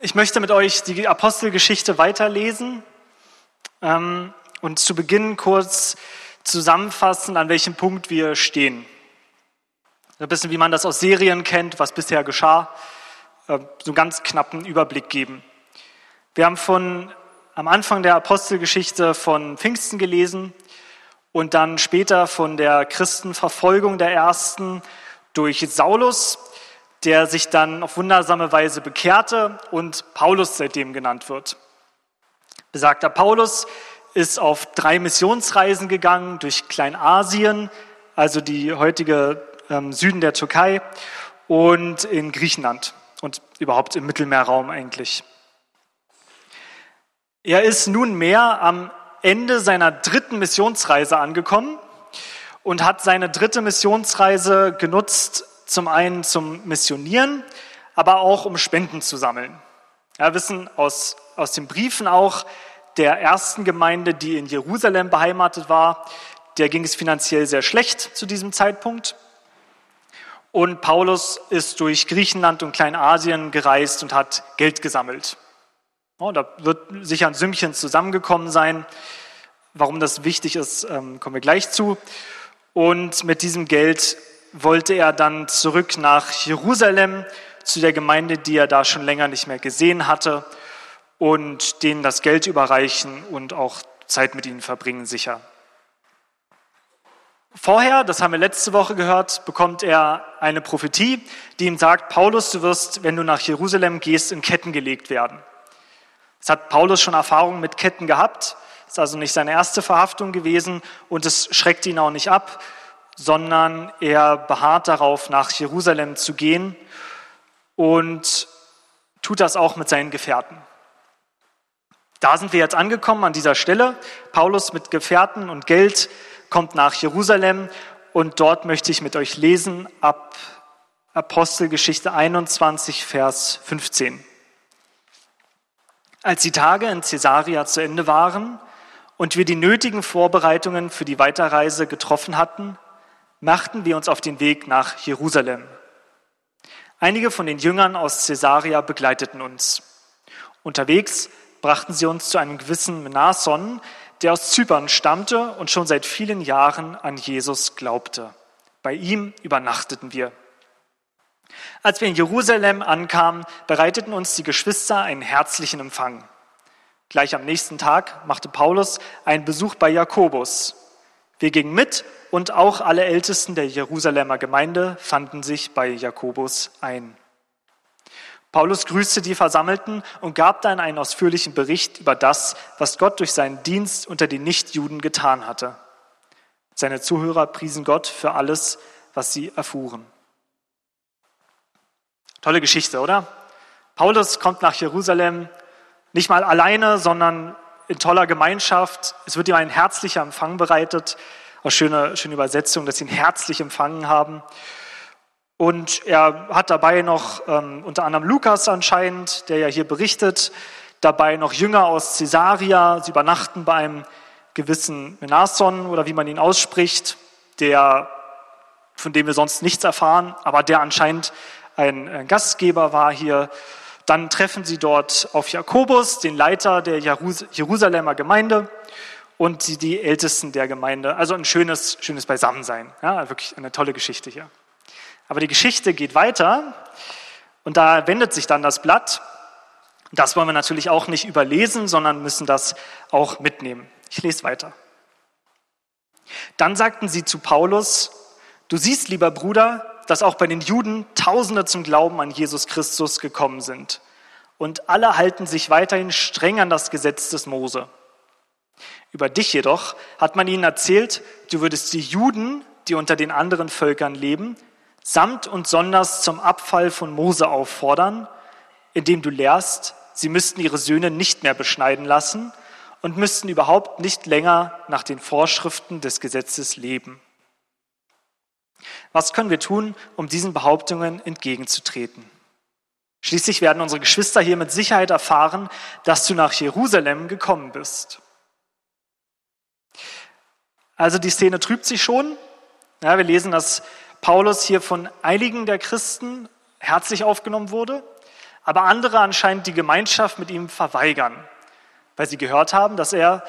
Ich möchte mit euch die Apostelgeschichte weiterlesen ähm, und zu Beginn kurz zusammenfassen, an welchem Punkt wir stehen. Ein bisschen, wie man das aus Serien kennt, was bisher geschah, äh, so einen ganz knappen Überblick geben. Wir haben von am Anfang der Apostelgeschichte von Pfingsten gelesen und dann später von der Christenverfolgung der Ersten durch Saulus der sich dann auf wundersame Weise bekehrte und Paulus seitdem genannt wird. Besagter Paulus ist auf drei Missionsreisen gegangen durch Kleinasien, also die heutige ähm, Süden der Türkei und in Griechenland und überhaupt im Mittelmeerraum eigentlich. Er ist nunmehr am Ende seiner dritten Missionsreise angekommen und hat seine dritte Missionsreise genutzt, zum einen zum Missionieren, aber auch um Spenden zu sammeln. Wir wissen aus, aus den Briefen auch der ersten Gemeinde, die in Jerusalem beheimatet war, der ging es finanziell sehr schlecht zu diesem Zeitpunkt. Und Paulus ist durch Griechenland und Kleinasien gereist und hat Geld gesammelt. Oh, da wird sicher ein Sümmchen zusammengekommen sein. Warum das wichtig ist, ähm, kommen wir gleich zu. Und mit diesem Geld wollte er dann zurück nach Jerusalem zu der Gemeinde, die er da schon länger nicht mehr gesehen hatte und denen das Geld überreichen und auch Zeit mit ihnen verbringen sicher. Vorher, das haben wir letzte Woche gehört, bekommt er eine Prophetie, die ihm sagt, Paulus, du wirst, wenn du nach Jerusalem gehst, in Ketten gelegt werden. Es hat Paulus schon Erfahrung mit Ketten gehabt, ist also nicht seine erste Verhaftung gewesen und es schreckt ihn auch nicht ab, sondern er beharrt darauf, nach Jerusalem zu gehen und tut das auch mit seinen Gefährten. Da sind wir jetzt angekommen an dieser Stelle. Paulus mit Gefährten und Geld kommt nach Jerusalem und dort möchte ich mit euch lesen ab Apostelgeschichte 21, Vers 15. Als die Tage in Caesarea zu Ende waren und wir die nötigen Vorbereitungen für die Weiterreise getroffen hatten, machten wir uns auf den Weg nach Jerusalem. Einige von den Jüngern aus Caesarea begleiteten uns. Unterwegs brachten sie uns zu einem gewissen Menason, der aus Zypern stammte und schon seit vielen Jahren an Jesus glaubte. Bei ihm übernachteten wir. Als wir in Jerusalem ankamen, bereiteten uns die Geschwister einen herzlichen Empfang. Gleich am nächsten Tag machte Paulus einen Besuch bei Jakobus. Wir gingen mit und auch alle Ältesten der Jerusalemer Gemeinde fanden sich bei Jakobus ein. Paulus grüßte die Versammelten und gab dann einen ausführlichen Bericht über das, was Gott durch seinen Dienst unter den Nichtjuden getan hatte. Seine Zuhörer priesen Gott für alles, was sie erfuhren. Tolle Geschichte, oder? Paulus kommt nach Jerusalem nicht mal alleine, sondern in toller Gemeinschaft. Es wird ihm ein herzlicher Empfang bereitet. Eine schöne, schöne Übersetzung, dass sie ihn herzlich empfangen haben. Und er hat dabei noch ähm, unter anderem Lukas anscheinend, der ja hier berichtet, dabei noch Jünger aus Caesarea. Sie übernachten bei einem gewissen Menason oder wie man ihn ausspricht, der, von dem wir sonst nichts erfahren, aber der anscheinend ein Gastgeber war hier. Dann treffen sie dort auf Jakobus, den Leiter der Jerusalemer Gemeinde und die, die Ältesten der Gemeinde. Also ein schönes, schönes Beisammensein. Ja, wirklich eine tolle Geschichte hier. Aber die Geschichte geht weiter und da wendet sich dann das Blatt. Das wollen wir natürlich auch nicht überlesen, sondern müssen das auch mitnehmen. Ich lese weiter. Dann sagten sie zu Paulus, du siehst, lieber Bruder, dass auch bei den Juden Tausende zum Glauben an Jesus Christus gekommen sind. Und alle halten sich weiterhin streng an das Gesetz des Mose. Über dich jedoch hat man ihnen erzählt, du würdest die Juden, die unter den anderen Völkern leben, samt und sonders zum Abfall von Mose auffordern, indem du lehrst, sie müssten ihre Söhne nicht mehr beschneiden lassen und müssten überhaupt nicht länger nach den Vorschriften des Gesetzes leben. Was können wir tun, um diesen Behauptungen entgegenzutreten? Schließlich werden unsere Geschwister hier mit Sicherheit erfahren, dass du nach Jerusalem gekommen bist. Also die Szene trübt sich schon. Ja, wir lesen, dass Paulus hier von einigen der Christen herzlich aufgenommen wurde, aber andere anscheinend die Gemeinschaft mit ihm verweigern, weil sie gehört haben, dass er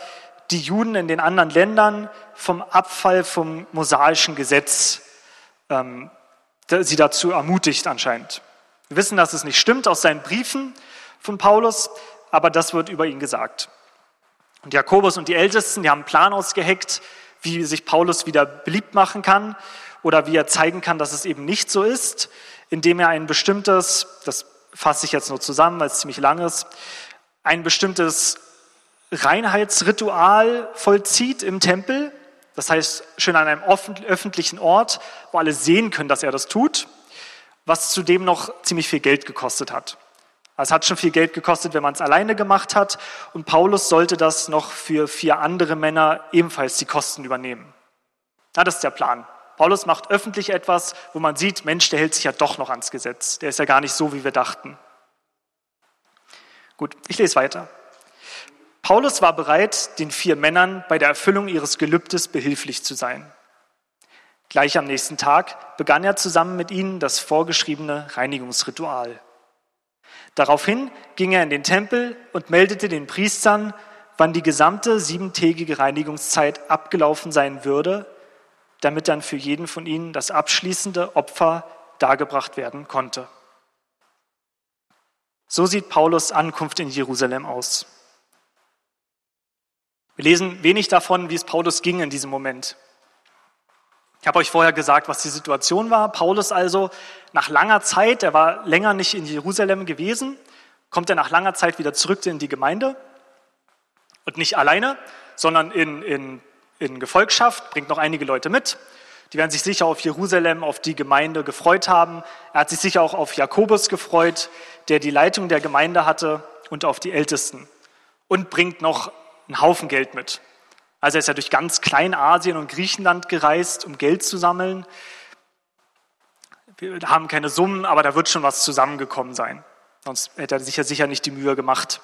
die Juden in den anderen Ländern vom Abfall vom mosaischen Gesetz ähm, sie dazu ermutigt anscheinend. Wir wissen, dass es nicht stimmt aus seinen Briefen von Paulus, aber das wird über ihn gesagt. Und Jakobus und die Ältesten, die haben einen Plan ausgeheckt, wie sich Paulus wieder beliebt machen kann oder wie er zeigen kann, dass es eben nicht so ist, indem er ein bestimmtes, das fasse ich jetzt nur zusammen, weil es ziemlich lang ist, ein bestimmtes Reinheitsritual vollzieht im Tempel. Das heißt, schön an einem öffentlichen Ort, wo alle sehen können, dass er das tut, was zudem noch ziemlich viel Geld gekostet hat. Es hat schon viel Geld gekostet, wenn man es alleine gemacht hat. Und Paulus sollte das noch für vier andere Männer ebenfalls die Kosten übernehmen. Ja, das ist der Plan. Paulus macht öffentlich etwas, wo man sieht, Mensch, der hält sich ja doch noch ans Gesetz. Der ist ja gar nicht so, wie wir dachten. Gut, ich lese weiter. Paulus war bereit, den vier Männern bei der Erfüllung ihres Gelübdes behilflich zu sein. Gleich am nächsten Tag begann er zusammen mit ihnen das vorgeschriebene Reinigungsritual. Daraufhin ging er in den Tempel und meldete den Priestern, wann die gesamte siebentägige Reinigungszeit abgelaufen sein würde, damit dann für jeden von ihnen das abschließende Opfer dargebracht werden konnte. So sieht Paulus Ankunft in Jerusalem aus. Wir lesen wenig davon, wie es Paulus ging in diesem Moment. Ich habe euch vorher gesagt, was die Situation war. Paulus also nach langer Zeit, er war länger nicht in Jerusalem gewesen, kommt er nach langer Zeit wieder zurück in die Gemeinde und nicht alleine, sondern in, in, in Gefolgschaft, bringt noch einige Leute mit. Die werden sich sicher auf Jerusalem, auf die Gemeinde gefreut haben. Er hat sich sicher auch auf Jakobus gefreut, der die Leitung der Gemeinde hatte und auf die Ältesten. Und bringt noch einen Haufen Geld mit. Also er ist ja durch ganz Kleinasien und Griechenland gereist, um Geld zu sammeln. Wir haben keine Summen, aber da wird schon was zusammengekommen sein. Sonst hätte er sich ja sicher nicht die Mühe gemacht.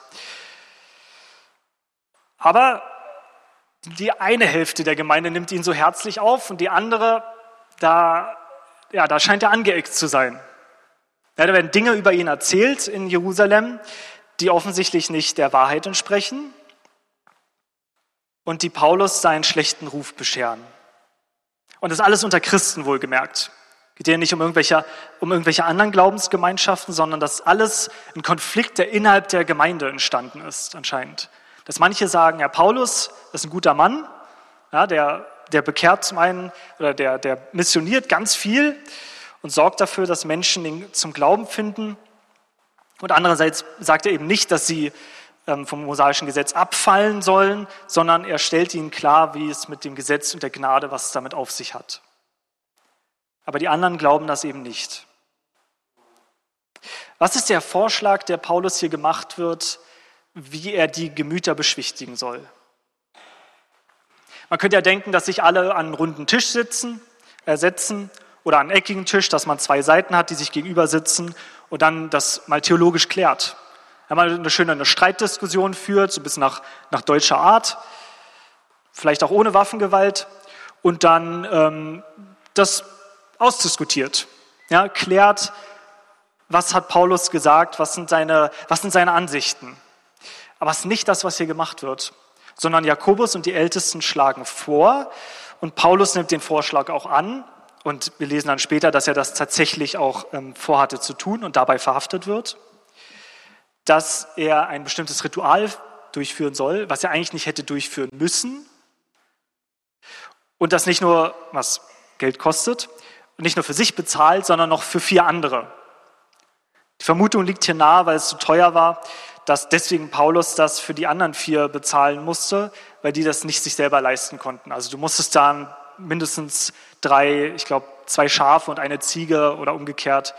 Aber die eine Hälfte der Gemeinde nimmt ihn so herzlich auf und die andere, da, ja, da scheint er angeeckt zu sein. Ja, da werden Dinge über ihn erzählt in Jerusalem, die offensichtlich nicht der Wahrheit entsprechen und die Paulus seinen schlechten Ruf bescheren. Und das alles unter Christen wohlgemerkt. Geht ja nicht um irgendwelche, um irgendwelche anderen Glaubensgemeinschaften, sondern dass alles ein Konflikt, der innerhalb der Gemeinde entstanden ist, anscheinend. Dass manche sagen, ja, Paulus ist ein guter Mann, ja, der, der bekehrt zum einen oder der, der missioniert ganz viel und sorgt dafür, dass Menschen ihn zum Glauben finden. Und andererseits sagt er eben nicht, dass sie vom mosaischen Gesetz abfallen sollen, sondern er stellt ihnen klar, wie es mit dem Gesetz und der Gnade, was es damit auf sich hat. Aber die anderen glauben das eben nicht. Was ist der Vorschlag, der Paulus hier gemacht wird, wie er die Gemüter beschwichtigen soll? Man könnte ja denken, dass sich alle an einen runden Tisch sitzen, äh, setzen oder an einen eckigen Tisch, dass man zwei Seiten hat, die sich gegenüber sitzen und dann das mal theologisch klärt einmal eine schöne eine Streitdiskussion führt, so ein bisschen nach, nach deutscher Art, vielleicht auch ohne Waffengewalt, und dann ähm, das ausdiskutiert, ja, klärt, was hat Paulus gesagt, was sind, seine, was sind seine Ansichten. Aber es ist nicht das, was hier gemacht wird, sondern Jakobus und die Ältesten schlagen vor und Paulus nimmt den Vorschlag auch an. Und wir lesen dann später, dass er das tatsächlich auch ähm, vorhatte zu tun und dabei verhaftet wird dass er ein bestimmtes Ritual durchführen soll, was er eigentlich nicht hätte durchführen müssen. Und das nicht nur, was Geld kostet, nicht nur für sich bezahlt, sondern noch für vier andere. Die Vermutung liegt hier nahe, weil es zu teuer war, dass deswegen Paulus das für die anderen vier bezahlen musste, weil die das nicht sich selber leisten konnten. Also du musstest dann mindestens drei, ich glaube, zwei Schafe und eine Ziege oder umgekehrt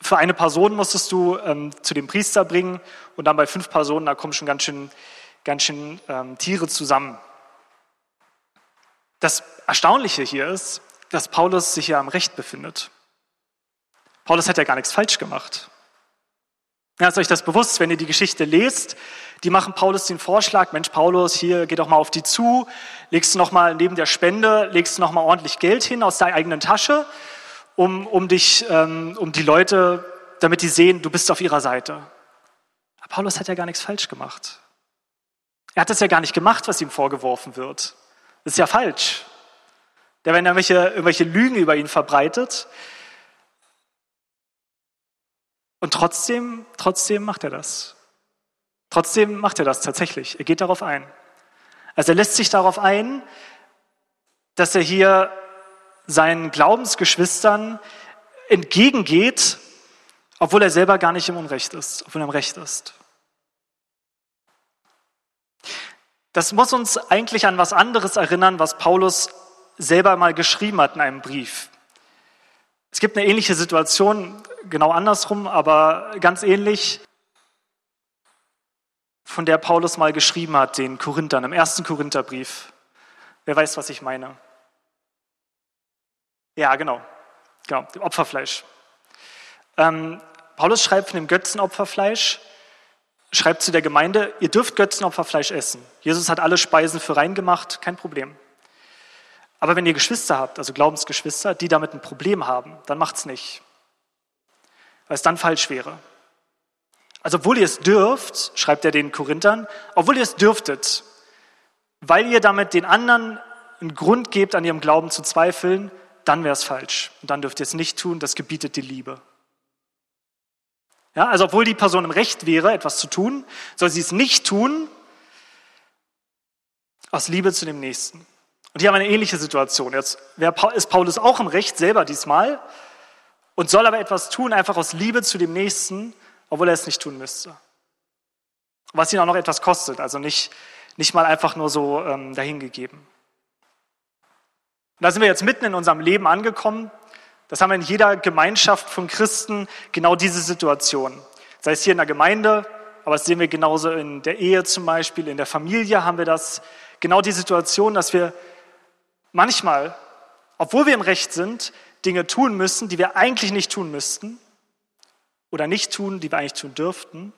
für eine Person musstest du ähm, zu dem Priester bringen und dann bei fünf Personen, da kommen schon ganz schön, ganz schön ähm, Tiere zusammen. Das Erstaunliche hier ist, dass Paulus sich ja am Recht befindet. Paulus hat ja gar nichts falsch gemacht. Ja, ist euch das bewusst, wenn ihr die Geschichte lest, die machen Paulus den Vorschlag, Mensch Paulus, hier geh doch mal auf die zu, legst du noch mal neben der Spende, legst du noch mal ordentlich Geld hin aus deiner eigenen Tasche um, um dich, ähm, um die Leute, damit die sehen, du bist auf ihrer Seite. Aber Paulus hat ja gar nichts falsch gemacht. Er hat das ja gar nicht gemacht, was ihm vorgeworfen wird. Das ist ja falsch. Wenn er irgendwelche, irgendwelche Lügen über ihn verbreitet. Und trotzdem, trotzdem macht er das. Trotzdem macht er das tatsächlich. Er geht darauf ein. Also er lässt sich darauf ein, dass er hier seinen Glaubensgeschwistern entgegengeht, obwohl er selber gar nicht im Unrecht ist, obwohl er im Recht ist. Das muss uns eigentlich an was anderes erinnern, was Paulus selber mal geschrieben hat in einem Brief. Es gibt eine ähnliche Situation, genau andersrum, aber ganz ähnlich, von der Paulus mal geschrieben hat, den Korinthern, im ersten Korintherbrief. Wer weiß, was ich meine? Ja, genau. Genau, dem Opferfleisch. Ähm, Paulus schreibt von dem Götzenopferfleisch, schreibt zu der Gemeinde, ihr dürft Götzenopferfleisch essen. Jesus hat alle Speisen für rein gemacht, kein Problem. Aber wenn ihr Geschwister habt, also Glaubensgeschwister, die damit ein Problem haben, dann macht's nicht. Weil es dann falsch wäre. Also obwohl ihr es dürft, schreibt er den Korinthern, obwohl ihr es dürftet, weil ihr damit den anderen einen Grund gebt, an ihrem Glauben zu zweifeln, dann wäre es falsch. Und dann dürft ihr es nicht tun, das gebietet die Liebe. Ja, also obwohl die Person im Recht wäre, etwas zu tun, soll sie es nicht tun, aus Liebe zu dem Nächsten. Und hier haben wir eine ähnliche Situation. Jetzt ist Paulus auch im Recht selber diesmal und soll aber etwas tun, einfach aus Liebe zu dem Nächsten, obwohl er es nicht tun müsste. Was ihn auch noch etwas kostet, also nicht, nicht mal einfach nur so ähm, dahingegeben. Und da sind wir jetzt mitten in unserem Leben angekommen. Das haben wir in jeder Gemeinschaft von Christen genau diese Situation. Sei es hier in der Gemeinde, aber das sehen wir genauso in der Ehe zum Beispiel, in der Familie haben wir das. Genau die Situation, dass wir manchmal, obwohl wir im Recht sind, Dinge tun müssen, die wir eigentlich nicht tun müssten oder nicht tun, die wir eigentlich tun dürften,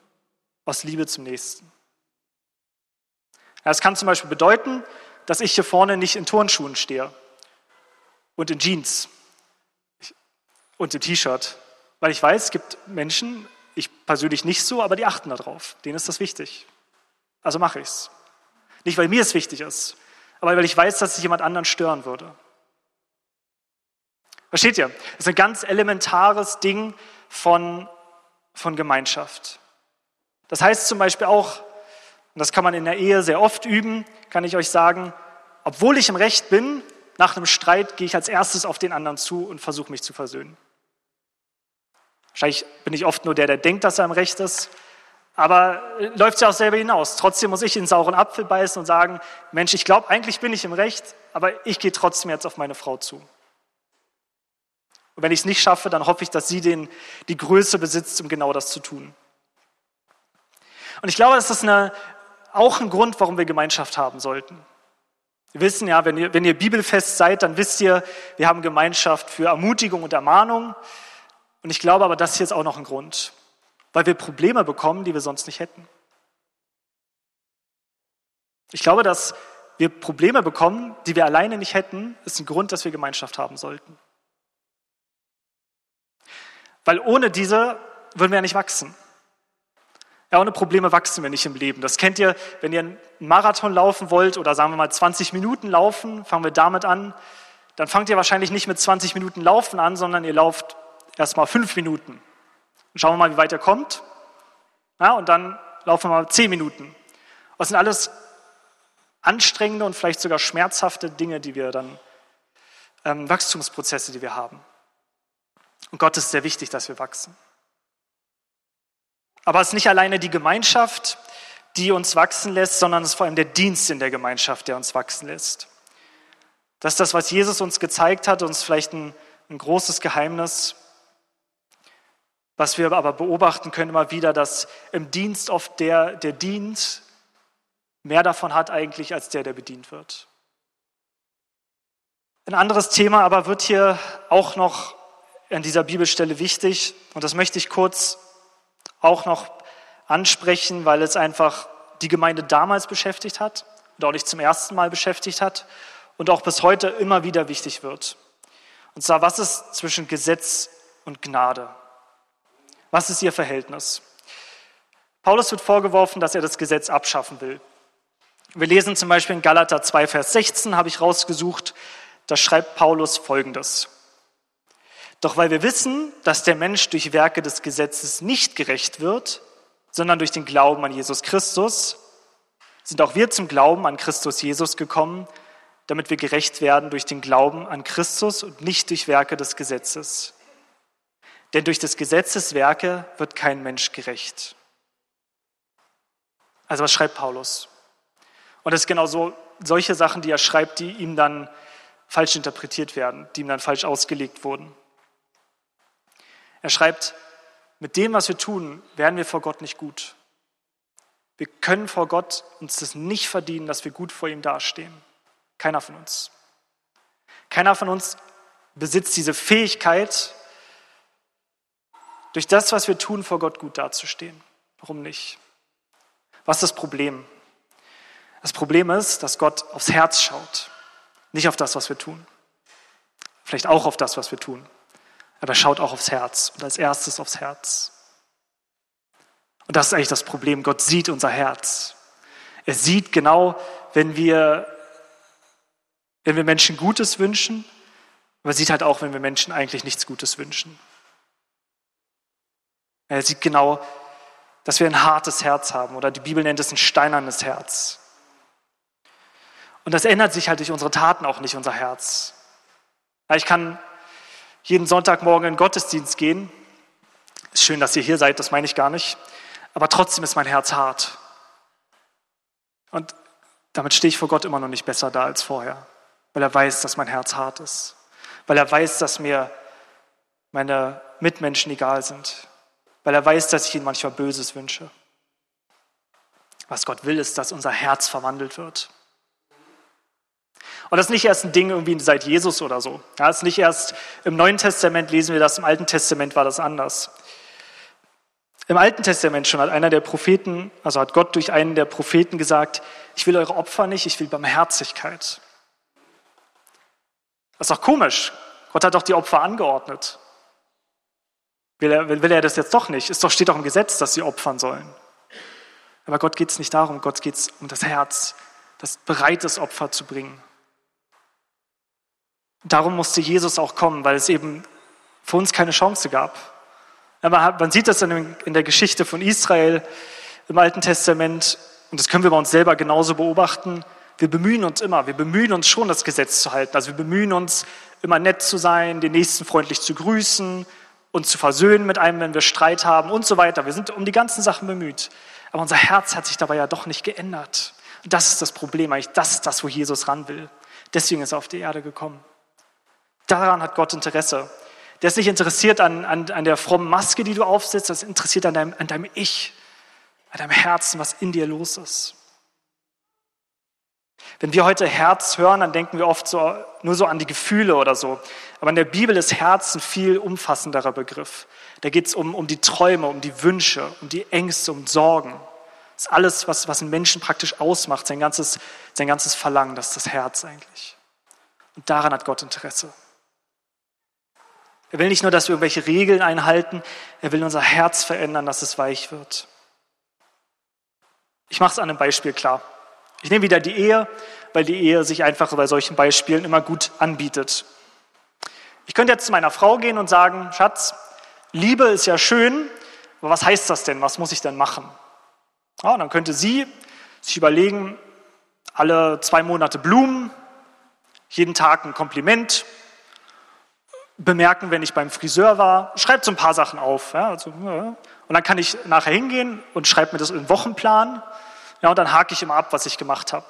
aus Liebe zum Nächsten. Das kann zum Beispiel bedeuten, dass ich hier vorne nicht in Turnschuhen stehe und in Jeans und im T-Shirt, weil ich weiß, es gibt Menschen, ich persönlich nicht so, aber die achten darauf. Denen ist das wichtig. Also mache ich es. Nicht, weil mir es wichtig ist, aber weil ich weiß, dass es jemand anderen stören würde. Versteht ihr? Das ist ein ganz elementares Ding von, von Gemeinschaft. Das heißt zum Beispiel auch, und das kann man in der Ehe sehr oft üben, kann ich euch sagen, obwohl ich im Recht bin, nach einem Streit gehe ich als erstes auf den anderen zu und versuche mich zu versöhnen. Wahrscheinlich bin ich oft nur der, der denkt, dass er im Recht ist, aber äh, läuft ja auch selber hinaus. Trotzdem muss ich in sauren Apfel beißen und sagen, Mensch, ich glaube, eigentlich bin ich im Recht, aber ich gehe trotzdem jetzt auf meine Frau zu. Und wenn ich es nicht schaffe, dann hoffe ich, dass sie den, die Größe besitzt, um genau das zu tun. Und ich glaube, das ist eine, auch ein Grund, warum wir Gemeinschaft haben sollten. Wir wissen ja, wenn ihr, wenn ihr bibelfest seid, dann wisst ihr, wir haben Gemeinschaft für Ermutigung und Ermahnung. Und ich glaube aber, das hier ist auch noch ein Grund weil wir Probleme bekommen, die wir sonst nicht hätten. Ich glaube, dass wir Probleme bekommen, die wir alleine nicht hätten, ist ein Grund, dass wir Gemeinschaft haben sollten. Weil ohne diese würden wir ja nicht wachsen. Ja, ohne Probleme wachsen wir nicht im Leben. Das kennt ihr, wenn ihr einen Marathon laufen wollt oder sagen wir mal 20 Minuten laufen, fangen wir damit an, dann fangt ihr wahrscheinlich nicht mit 20 Minuten Laufen an, sondern ihr lauft erst mal fünf Minuten. Und schauen wir mal, wie weit er kommt. Ja, und dann laufen wir mal zehn Minuten. Das sind alles anstrengende und vielleicht sogar schmerzhafte Dinge, die wir dann, ähm, Wachstumsprozesse, die wir haben. Und Gott ist sehr wichtig, dass wir wachsen. Aber es ist nicht alleine die Gemeinschaft, die uns wachsen lässt, sondern es ist vor allem der Dienst in der Gemeinschaft, der uns wachsen lässt. Das ist das, was Jesus uns gezeigt hat, uns vielleicht ein, ein großes Geheimnis. Was wir aber beobachten können immer wieder, dass im Dienst oft der, der dient, mehr davon hat eigentlich als der, der bedient wird. Ein anderes Thema aber wird hier auch noch an dieser Bibelstelle wichtig und das möchte ich kurz auch noch ansprechen, weil es einfach die Gemeinde damals beschäftigt hat und auch nicht zum ersten Mal beschäftigt hat und auch bis heute immer wieder wichtig wird. Und zwar, was ist zwischen Gesetz und Gnade? Was ist ihr Verhältnis? Paulus wird vorgeworfen, dass er das Gesetz abschaffen will. Wir lesen zum Beispiel in Galater 2, Vers 16, habe ich rausgesucht, da schreibt Paulus Folgendes. Doch weil wir wissen, dass der Mensch durch Werke des Gesetzes nicht gerecht wird, sondern durch den Glauben an Jesus Christus, sind auch wir zum Glauben an Christus Jesus gekommen, damit wir gerecht werden durch den Glauben an Christus und nicht durch Werke des Gesetzes. Denn durch des Gesetzes Werke wird kein Mensch gerecht. Also was schreibt Paulus? Und das ist genau so, solche Sachen, die er schreibt, die ihm dann falsch interpretiert werden, die ihm dann falsch ausgelegt wurden. Er schreibt, mit dem, was wir tun, werden wir vor Gott nicht gut. Wir können vor Gott uns das nicht verdienen, dass wir gut vor ihm dastehen. Keiner von uns. Keiner von uns besitzt diese Fähigkeit, durch das, was wir tun, vor Gott gut dazustehen. Warum nicht? Was ist das Problem? Das Problem ist, dass Gott aufs Herz schaut, nicht auf das, was wir tun. Vielleicht auch auf das, was wir tun, aber er schaut auch aufs Herz und als erstes aufs Herz. Und das ist eigentlich das Problem. Gott sieht unser Herz. Er sieht genau, wenn wir, wenn wir Menschen Gutes wünschen, aber er sieht halt auch, wenn wir Menschen eigentlich nichts Gutes wünschen. Er sieht genau, dass wir ein hartes Herz haben oder die Bibel nennt es ein steinernes Herz. Und das ändert sich halt durch unsere Taten auch nicht, unser Herz. Ich kann jeden Sonntagmorgen in den Gottesdienst gehen. Ist schön, dass ihr hier seid, das meine ich gar nicht. Aber trotzdem ist mein Herz hart. Und damit stehe ich vor Gott immer noch nicht besser da als vorher, weil er weiß, dass mein Herz hart ist. Weil er weiß, dass mir meine Mitmenschen egal sind. Weil er weiß, dass ich ihnen manchmal Böses wünsche. Was Gott will, ist, dass unser Herz verwandelt wird. Und das ist nicht erst ein Ding irgendwie seit Jesus oder so. Ja, das ist nicht erst im Neuen Testament lesen wir das, im Alten Testament war das anders. Im Alten Testament schon hat einer der Propheten, also hat Gott durch einen der Propheten gesagt, ich will eure Opfer nicht, ich will Barmherzigkeit. Das ist doch komisch. Gott hat doch die Opfer angeordnet. Will er, will er das jetzt doch nicht? Es steht doch im Gesetz, dass sie opfern sollen. Aber Gott geht es nicht darum, Gott geht es um das Herz, das bereit ist, Opfer zu bringen. Darum musste Jesus auch kommen, weil es eben für uns keine Chance gab. Man sieht das in der Geschichte von Israel im Alten Testament und das können wir bei uns selber genauso beobachten. Wir bemühen uns immer, wir bemühen uns schon, das Gesetz zu halten. Also wir bemühen uns, immer nett zu sein, den Nächsten freundlich zu grüßen, uns zu versöhnen mit einem, wenn wir Streit haben und so weiter. Wir sind um die ganzen Sachen bemüht. Aber unser Herz hat sich dabei ja doch nicht geändert. Und das ist das Problem eigentlich. Das ist das, wo Jesus ran will. Deswegen ist er auf die Erde gekommen. Daran hat Gott Interesse. Der ist nicht interessiert an, an, an der frommen Maske, die du aufsetzt, das ist interessiert an deinem, an deinem Ich, an deinem Herzen, was in dir los ist. Wenn wir heute Herz hören, dann denken wir oft so, nur so an die Gefühle oder so. Aber in der Bibel ist Herz ein viel umfassenderer Begriff. Da geht es um, um die Träume, um die Wünsche, um die Ängste, um Sorgen. Das ist alles, was, was einen Menschen praktisch ausmacht, sein ganzes, sein ganzes Verlangen, das ist das Herz eigentlich. Und daran hat Gott Interesse. Er will nicht nur, dass wir irgendwelche Regeln einhalten, er will unser Herz verändern, dass es weich wird. Ich mache es an einem Beispiel klar. Ich nehme wieder die Ehe, weil die Ehe sich einfach bei solchen Beispielen immer gut anbietet. Ich könnte jetzt zu meiner Frau gehen und sagen, Schatz, Liebe ist ja schön, aber was heißt das denn? Was muss ich denn machen? Ja, dann könnte sie sich überlegen, alle zwei Monate Blumen, jeden Tag ein Kompliment, bemerken, wenn ich beim Friseur war. Schreibt so ein paar Sachen auf. Ja, also, ja. Und dann kann ich nachher hingehen und schreibe mir das in den Wochenplan. Ja, und dann hake ich immer ab, was ich gemacht habe.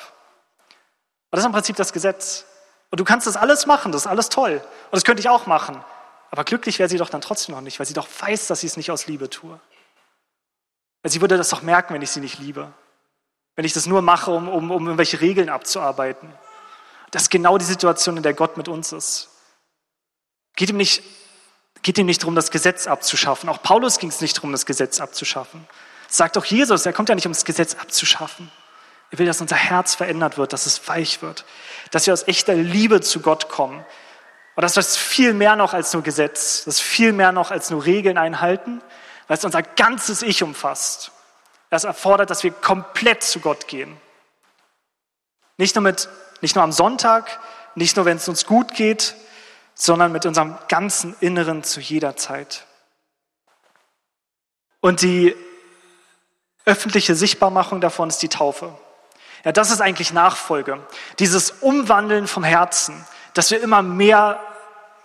Das ist im Prinzip das Gesetz. Und du kannst das alles machen, das ist alles toll. Und das könnte ich auch machen. Aber glücklich wäre sie doch dann trotzdem noch nicht, weil sie doch weiß, dass sie es nicht aus Liebe tue. Weil sie würde das doch merken, wenn ich sie nicht liebe. Wenn ich das nur mache, um, um, um irgendwelche Regeln abzuarbeiten. Das ist genau die Situation, in der Gott mit uns ist. Geht ihm nicht, geht ihm nicht darum, das Gesetz abzuschaffen. Auch Paulus ging es nicht darum, das Gesetz abzuschaffen. Sagt auch Jesus, er kommt ja nicht, um das Gesetz abzuschaffen. Er will, dass unser Herz verändert wird, dass es weich wird, dass wir aus echter Liebe zu Gott kommen. Und das ist viel mehr noch als nur Gesetz, das ist viel mehr noch als nur Regeln einhalten, weil es unser ganzes Ich umfasst. Das erfordert, dass wir komplett zu Gott gehen. Nicht nur, mit, nicht nur am Sonntag, nicht nur, wenn es uns gut geht, sondern mit unserem ganzen Inneren zu jeder Zeit. Und die öffentliche Sichtbarmachung davon ist die Taufe. Ja, das ist eigentlich Nachfolge. Dieses Umwandeln vom Herzen, dass wir immer mehr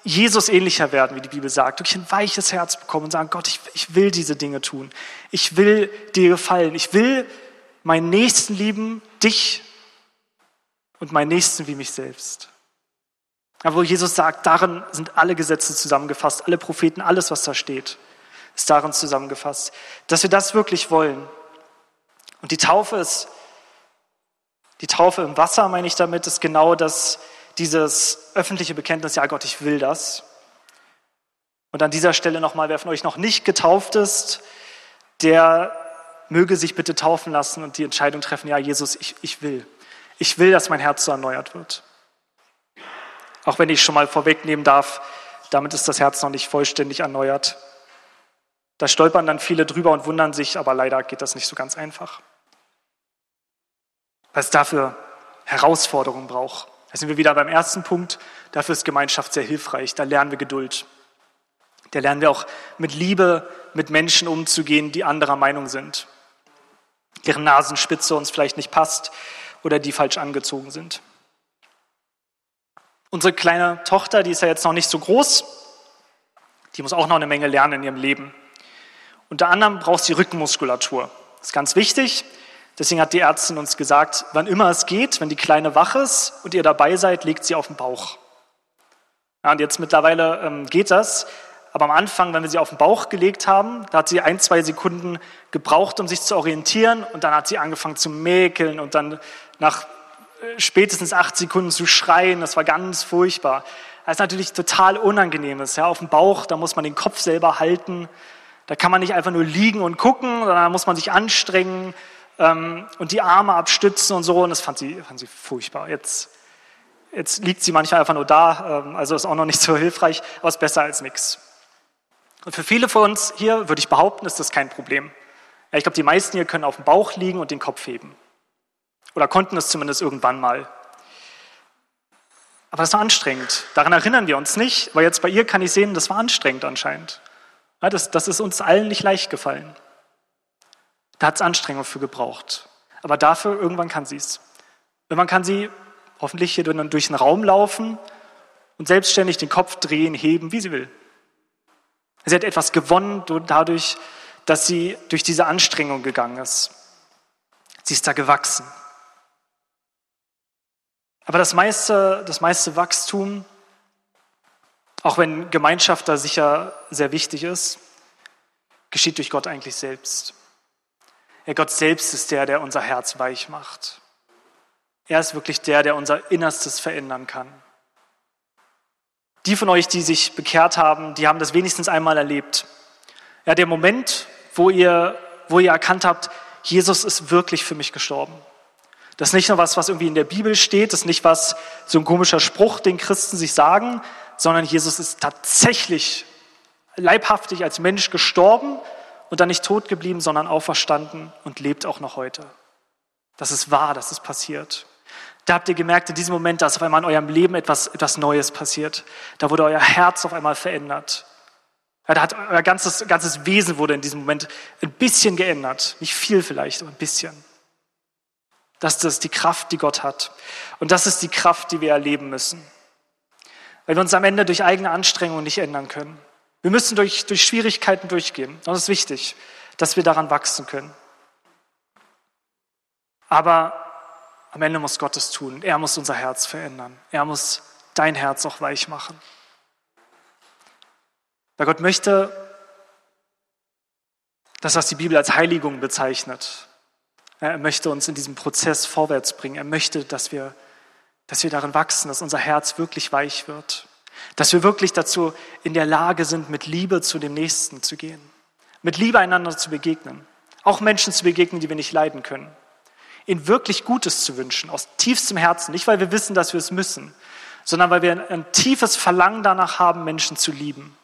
Jesus ähnlicher werden, wie die Bibel sagt, durch ein weiches Herz bekommen und sagen, Gott, ich, ich will diese Dinge tun. Ich will dir gefallen. Ich will meinen Nächsten lieben, dich und meinen Nächsten wie mich selbst. Aber wo Jesus sagt, darin sind alle Gesetze zusammengefasst, alle Propheten, alles, was da steht, ist darin zusammengefasst. Dass wir das wirklich wollen. Und die Taufe ist, die Taufe im Wasser, meine ich damit, ist genau das, dieses öffentliche Bekenntnis, ja Gott, ich will das. Und an dieser Stelle nochmal, wer von euch noch nicht getauft ist, der möge sich bitte taufen lassen und die Entscheidung treffen, ja Jesus, ich, ich will. Ich will, dass mein Herz so erneuert wird. Auch wenn ich schon mal vorwegnehmen darf, damit ist das Herz noch nicht vollständig erneuert. Da stolpern dann viele drüber und wundern sich, aber leider geht das nicht so ganz einfach. Weil es dafür Herausforderungen braucht. Da sind wir wieder beim ersten Punkt. Dafür ist Gemeinschaft sehr hilfreich. Da lernen wir Geduld. Da lernen wir auch mit Liebe mit Menschen umzugehen, die anderer Meinung sind, deren Nasenspitze uns vielleicht nicht passt oder die falsch angezogen sind. Unsere kleine Tochter, die ist ja jetzt noch nicht so groß, die muss auch noch eine Menge lernen in ihrem Leben. Unter anderem braucht sie Rückenmuskulatur. Das ist ganz wichtig. Deswegen hat die Ärztin uns gesagt, wann immer es geht, wenn die Kleine wach ist und ihr dabei seid, legt sie auf den Bauch. Ja, und jetzt mittlerweile ähm, geht das. Aber am Anfang, wenn wir sie auf den Bauch gelegt haben, da hat sie ein, zwei Sekunden gebraucht, um sich zu orientieren. Und dann hat sie angefangen zu mäkeln und dann nach spätestens acht Sekunden zu schreien. Das war ganz furchtbar. Das ist natürlich total unangenehm. Ja, auf dem Bauch, da muss man den Kopf selber halten. Da kann man nicht einfach nur liegen und gucken, sondern da muss man sich anstrengen ähm, und die Arme abstützen und so. Und das fand sie, fand sie furchtbar. Jetzt, jetzt liegt sie manchmal einfach nur da, ähm, also ist auch noch nicht so hilfreich, aber ist besser als nichts. Und für viele von uns hier würde ich behaupten, ist das kein Problem. Ja, ich glaube, die meisten hier können auf dem Bauch liegen und den Kopf heben. Oder konnten es zumindest irgendwann mal. Aber das war anstrengend. Daran erinnern wir uns nicht, weil jetzt bei ihr kann ich sehen, das war anstrengend anscheinend. Das, das ist uns allen nicht leicht gefallen. Da hat es Anstrengung für gebraucht. Aber dafür, irgendwann kann sie es. Irgendwann kann sie hoffentlich hier durch den Raum laufen und selbstständig den Kopf drehen, heben, wie sie will. Sie hat etwas gewonnen dadurch, dass sie durch diese Anstrengung gegangen ist. Sie ist da gewachsen. Aber das meiste, das meiste Wachstum, auch wenn Gemeinschaft da sicher sehr wichtig ist, geschieht durch Gott eigentlich selbst. Ja, Gott selbst ist der, der unser Herz weich macht. Er ist wirklich der, der unser Innerstes verändern kann. Die von euch, die sich bekehrt haben, die haben das wenigstens einmal erlebt. Ja, der Moment, wo ihr, wo ihr erkannt habt, Jesus ist wirklich für mich gestorben. Das ist nicht nur was, was irgendwie in der Bibel steht, das ist nicht was, so ein komischer Spruch, den Christen sich sagen, sondern Jesus ist tatsächlich leibhaftig als Mensch gestorben und dann nicht tot geblieben, sondern auferstanden und lebt auch noch heute. Das ist wahr, das ist passiert. Da habt ihr gemerkt, in diesem Moment, dass auf einmal in eurem Leben etwas, etwas Neues passiert. Da wurde euer Herz auf einmal verändert. Ja, da hat euer ganzes, ganzes Wesen wurde in diesem Moment ein bisschen geändert. Nicht viel vielleicht, aber ein bisschen. Das ist die Kraft, die Gott hat. Und das ist die Kraft, die wir erleben müssen. Weil wir uns am Ende durch eigene Anstrengungen nicht ändern können. Wir müssen durch, durch Schwierigkeiten durchgehen. Das ist wichtig, dass wir daran wachsen können. Aber am Ende muss Gott es tun. Er muss unser Herz verändern. Er muss dein Herz auch weich machen. Weil Gott möchte, das, was die Bibel als Heiligung bezeichnet, er möchte uns in diesem Prozess vorwärts bringen. Er möchte, dass wir, dass wir darin wachsen, dass unser Herz wirklich weich wird. Dass wir wirklich dazu in der Lage sind, mit Liebe zu dem Nächsten zu gehen. Mit Liebe einander zu begegnen. Auch Menschen zu begegnen, die wir nicht leiden können. Ihnen wirklich Gutes zu wünschen, aus tiefstem Herzen. Nicht, weil wir wissen, dass wir es müssen, sondern weil wir ein tiefes Verlangen danach haben, Menschen zu lieben.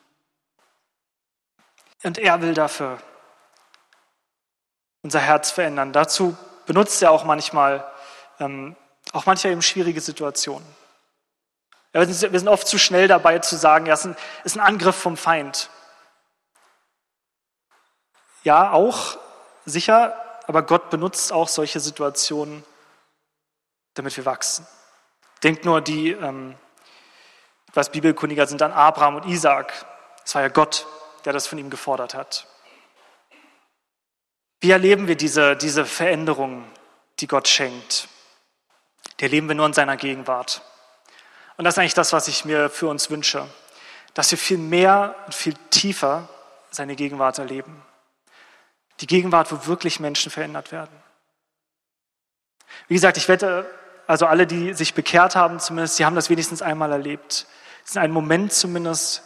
Und er will dafür, unser Herz verändern. Dazu benutzt er auch manchmal, ähm, auch manchmal eben schwierige Situationen. Wir, sind, wir sind oft zu schnell dabei zu sagen, ja, es ist ein, Angriff vom Feind. Ja, auch, sicher, aber Gott benutzt auch solche Situationen, damit wir wachsen. Denkt nur, die ähm, was Bibelkundiger sind, an Abraham und Isaac. Es war ja Gott, der das von ihm gefordert hat. Wie erleben wir diese, diese Veränderung, die Gott schenkt? Die erleben wir nur in seiner Gegenwart. Und das ist eigentlich das, was ich mir für uns wünsche, dass wir viel mehr und viel tiefer seine Gegenwart erleben. Die Gegenwart, wo wirklich Menschen verändert werden. Wie gesagt, ich wette, also alle, die sich bekehrt haben, zumindest, die haben das wenigstens einmal erlebt. Es ist ein Moment zumindest,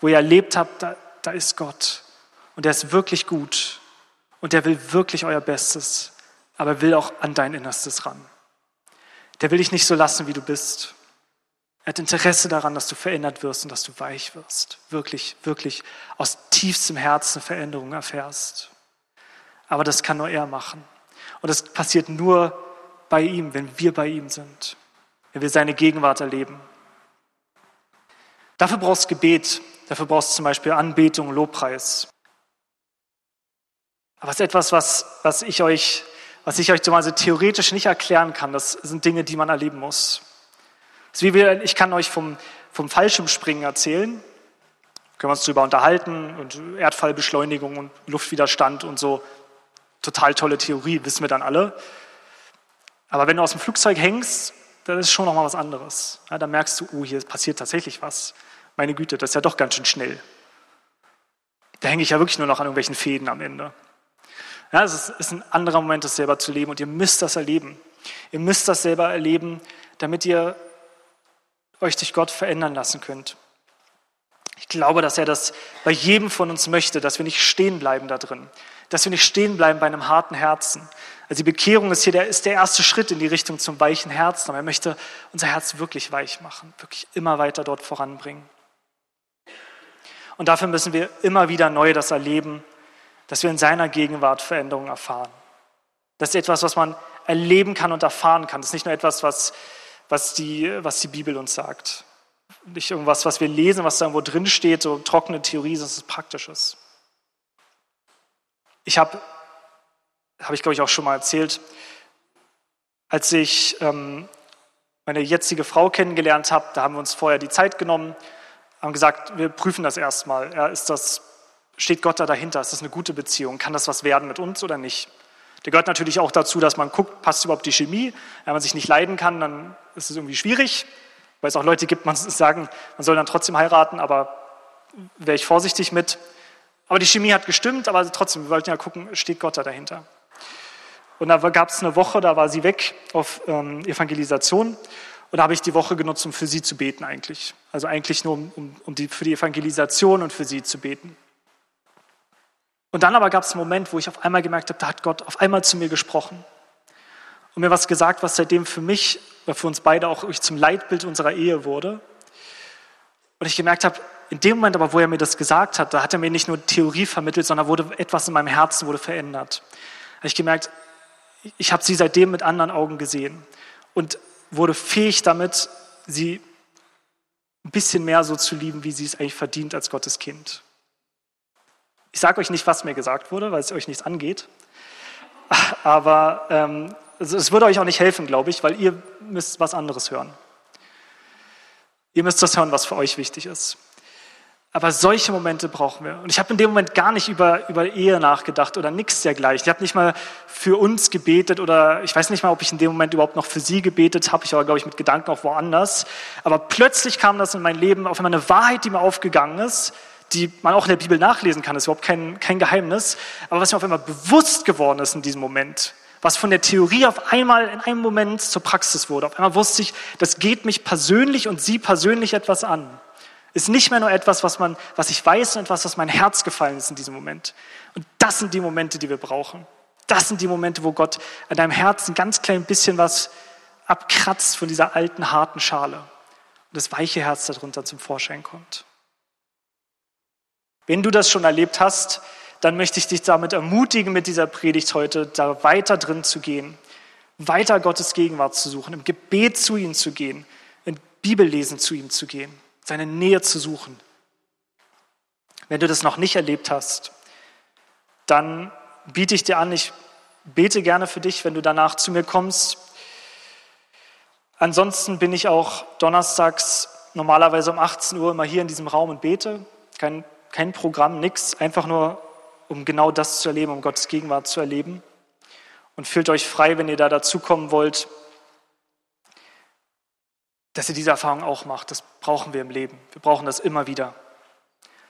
wo ihr erlebt habt, da, da ist Gott. Und er ist wirklich gut. Und der will wirklich euer Bestes. Aber er will auch an dein Innerstes ran. Der will dich nicht so lassen, wie du bist. Er hat Interesse daran, dass du verändert wirst und dass du weich wirst. Wirklich, wirklich aus tiefstem Herzen Veränderungen erfährst. Aber das kann nur er machen. Und das passiert nur bei ihm, wenn wir bei ihm sind, wenn wir seine Gegenwart erleben. Dafür brauchst du Gebet, dafür brauchst du zum Beispiel Anbetung, Lobpreis. Aber es ist etwas, was, was ich euch, was ich euch so theoretisch nicht erklären kann. Das sind Dinge, die man erleben muss. wie ich kann euch vom, vom Fallschirmspringen erzählen. Können wir uns darüber unterhalten und Erdfallbeschleunigung und Luftwiderstand und so. Total tolle Theorie, wissen wir dann alle. Aber wenn du aus dem Flugzeug hängst, das ist schon nochmal was anderes. Ja, da merkst du, oh, hier passiert tatsächlich was. Meine Güte, das ist ja doch ganz schön schnell. Da hänge ich ja wirklich nur noch an irgendwelchen Fäden am Ende. Ja, es ist, ein anderer Moment, das selber zu leben und ihr müsst das erleben. Ihr müsst das selber erleben, damit ihr euch durch Gott verändern lassen könnt. Ich glaube, dass er das bei jedem von uns möchte, dass wir nicht stehen bleiben da drin, dass wir nicht stehen bleiben bei einem harten Herzen, also die Bekehrung ist hier der, ist der erste Schritt in die Richtung zum weichen Herzen. Aber er möchte unser Herz wirklich weich machen, wirklich immer weiter dort voranbringen. Und dafür müssen wir immer wieder neu das erleben, dass wir in seiner Gegenwart Veränderungen erfahren. Das ist etwas, was man erleben kann und erfahren kann. Das ist nicht nur etwas, was, was, die, was die Bibel uns sagt. Nicht irgendwas, was wir lesen, was da irgendwo drin steht, so trockene Theorie, sondern es ist Praktisches. Ich habe habe ich glaube ich auch schon mal erzählt, als ich ähm, meine jetzige Frau kennengelernt habe, da haben wir uns vorher die Zeit genommen, haben gesagt, wir prüfen das erstmal. Ja, ist das, steht Gott da dahinter? Ist das eine gute Beziehung? Kann das was werden mit uns oder nicht? Da gehört natürlich auch dazu, dass man guckt, passt überhaupt die Chemie. Wenn man sich nicht leiden kann, dann ist es irgendwie schwierig, weil es auch Leute gibt, die sagen, man soll dann trotzdem heiraten, aber wäre ich vorsichtig mit. Aber die Chemie hat gestimmt, aber trotzdem, wir wollten ja gucken, steht Gott da dahinter? Und da gab es eine Woche, da war sie weg auf ähm, Evangelisation. Und da habe ich die Woche genutzt, um für sie zu beten eigentlich. Also eigentlich nur um, um, um die, für die Evangelisation und für sie zu beten. Und dann aber gab es einen Moment, wo ich auf einmal gemerkt habe, da hat Gott auf einmal zu mir gesprochen und mir was gesagt, was seitdem für mich, für uns beide auch zum Leitbild unserer Ehe wurde. Und ich gemerkt habe, in dem Moment aber, wo er mir das gesagt hat, da hat er mir nicht nur Theorie vermittelt, sondern wurde etwas in meinem Herzen wurde verändert. Habe ich gemerkt, ich habe sie seitdem mit anderen Augen gesehen und wurde fähig damit, sie ein bisschen mehr so zu lieben, wie sie es eigentlich verdient als Gottes Kind. Ich sage euch nicht, was mir gesagt wurde, weil es euch nichts angeht, aber ähm, es würde euch auch nicht helfen, glaube ich, weil ihr müsst was anderes hören. Ihr müsst das hören, was für euch wichtig ist. Aber solche Momente brauchen wir. Und ich habe in dem Moment gar nicht über, über Ehe nachgedacht oder nichts dergleichen. Ich habe nicht mal für uns gebetet oder ich weiß nicht mal, ob ich in dem Moment überhaupt noch für sie gebetet habe. Ich war, glaube ich, mit Gedanken auch woanders. Aber plötzlich kam das in mein Leben auf einmal eine Wahrheit, die mir aufgegangen ist, die man auch in der Bibel nachlesen kann. Das ist überhaupt kein, kein Geheimnis. Aber was mir auf einmal bewusst geworden ist in diesem Moment, was von der Theorie auf einmal in einem Moment zur Praxis wurde. Auf einmal wusste ich, das geht mich persönlich und sie persönlich etwas an. Ist nicht mehr nur etwas, was, man, was ich weiß, sondern etwas, was mein Herz gefallen ist in diesem Moment. Und das sind die Momente, die wir brauchen. Das sind die Momente, wo Gott an deinem Herzen ganz klein bisschen was abkratzt von dieser alten, harten Schale. Und das weiche Herz darunter zum Vorschein kommt. Wenn du das schon erlebt hast, dann möchte ich dich damit ermutigen, mit dieser Predigt heute da weiter drin zu gehen, weiter Gottes Gegenwart zu suchen, im Gebet zu ihm zu gehen, in Bibellesen zu ihm zu gehen, seine Nähe zu suchen. Wenn du das noch nicht erlebt hast, dann biete ich dir an, ich bete gerne für dich, wenn du danach zu mir kommst. Ansonsten bin ich auch donnerstags normalerweise um 18 Uhr immer hier in diesem Raum und bete. Kein, kein Programm, nichts, einfach nur, um genau das zu erleben, um Gottes Gegenwart zu erleben. Und fühlt euch frei, wenn ihr da dazukommen wollt, dass ihr diese Erfahrung auch macht. Das brauchen wir im Leben. Wir brauchen das immer wieder.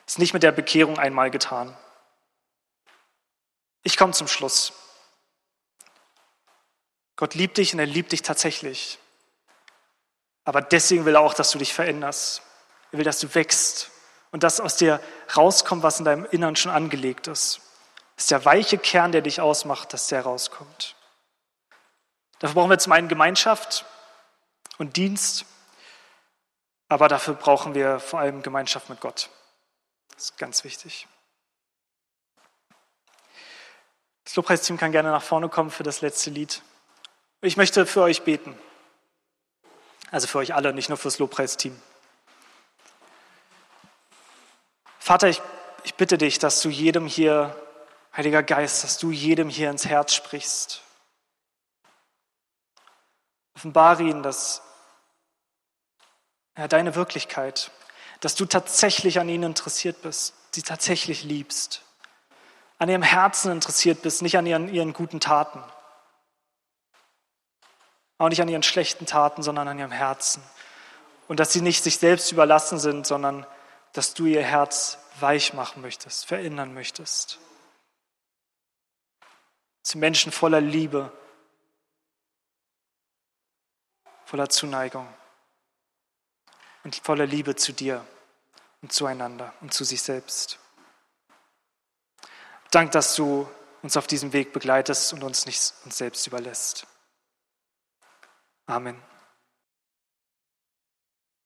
Das ist nicht mit der Bekehrung einmal getan. Ich komme zum Schluss. Gott liebt dich und er liebt dich tatsächlich. Aber deswegen will er auch, dass du dich veränderst. Er will, dass du wächst und dass aus dir rauskommt, was in deinem Innern schon angelegt ist. Das ist der weiche Kern, der dich ausmacht, dass der rauskommt. Dafür brauchen wir zum einen Gemeinschaft und Dienst, aber dafür brauchen wir vor allem Gemeinschaft mit Gott. Das ist ganz wichtig. Das Lobpreisteam kann gerne nach vorne kommen für das letzte Lied. Ich möchte für euch beten. Also für euch alle, nicht nur fürs Lobpreisteam. Vater, ich, ich bitte dich, dass du jedem hier, Heiliger Geist, dass du jedem hier ins Herz sprichst. Offenbare ihnen das, ja, deine Wirklichkeit, dass du tatsächlich an ihnen interessiert bist, sie tatsächlich liebst, an ihrem Herzen interessiert bist, nicht an ihren, ihren guten Taten. Auch nicht an ihren schlechten Taten, sondern an ihrem Herzen. Und dass sie nicht sich selbst überlassen sind, sondern dass du ihr Herz weich machen möchtest, verändern möchtest. Zu Menschen voller Liebe, voller Zuneigung und voller Liebe zu dir und zueinander und zu sich selbst. Dank, dass du uns auf diesem Weg begleitest und uns nicht uns selbst überlässt. Amen.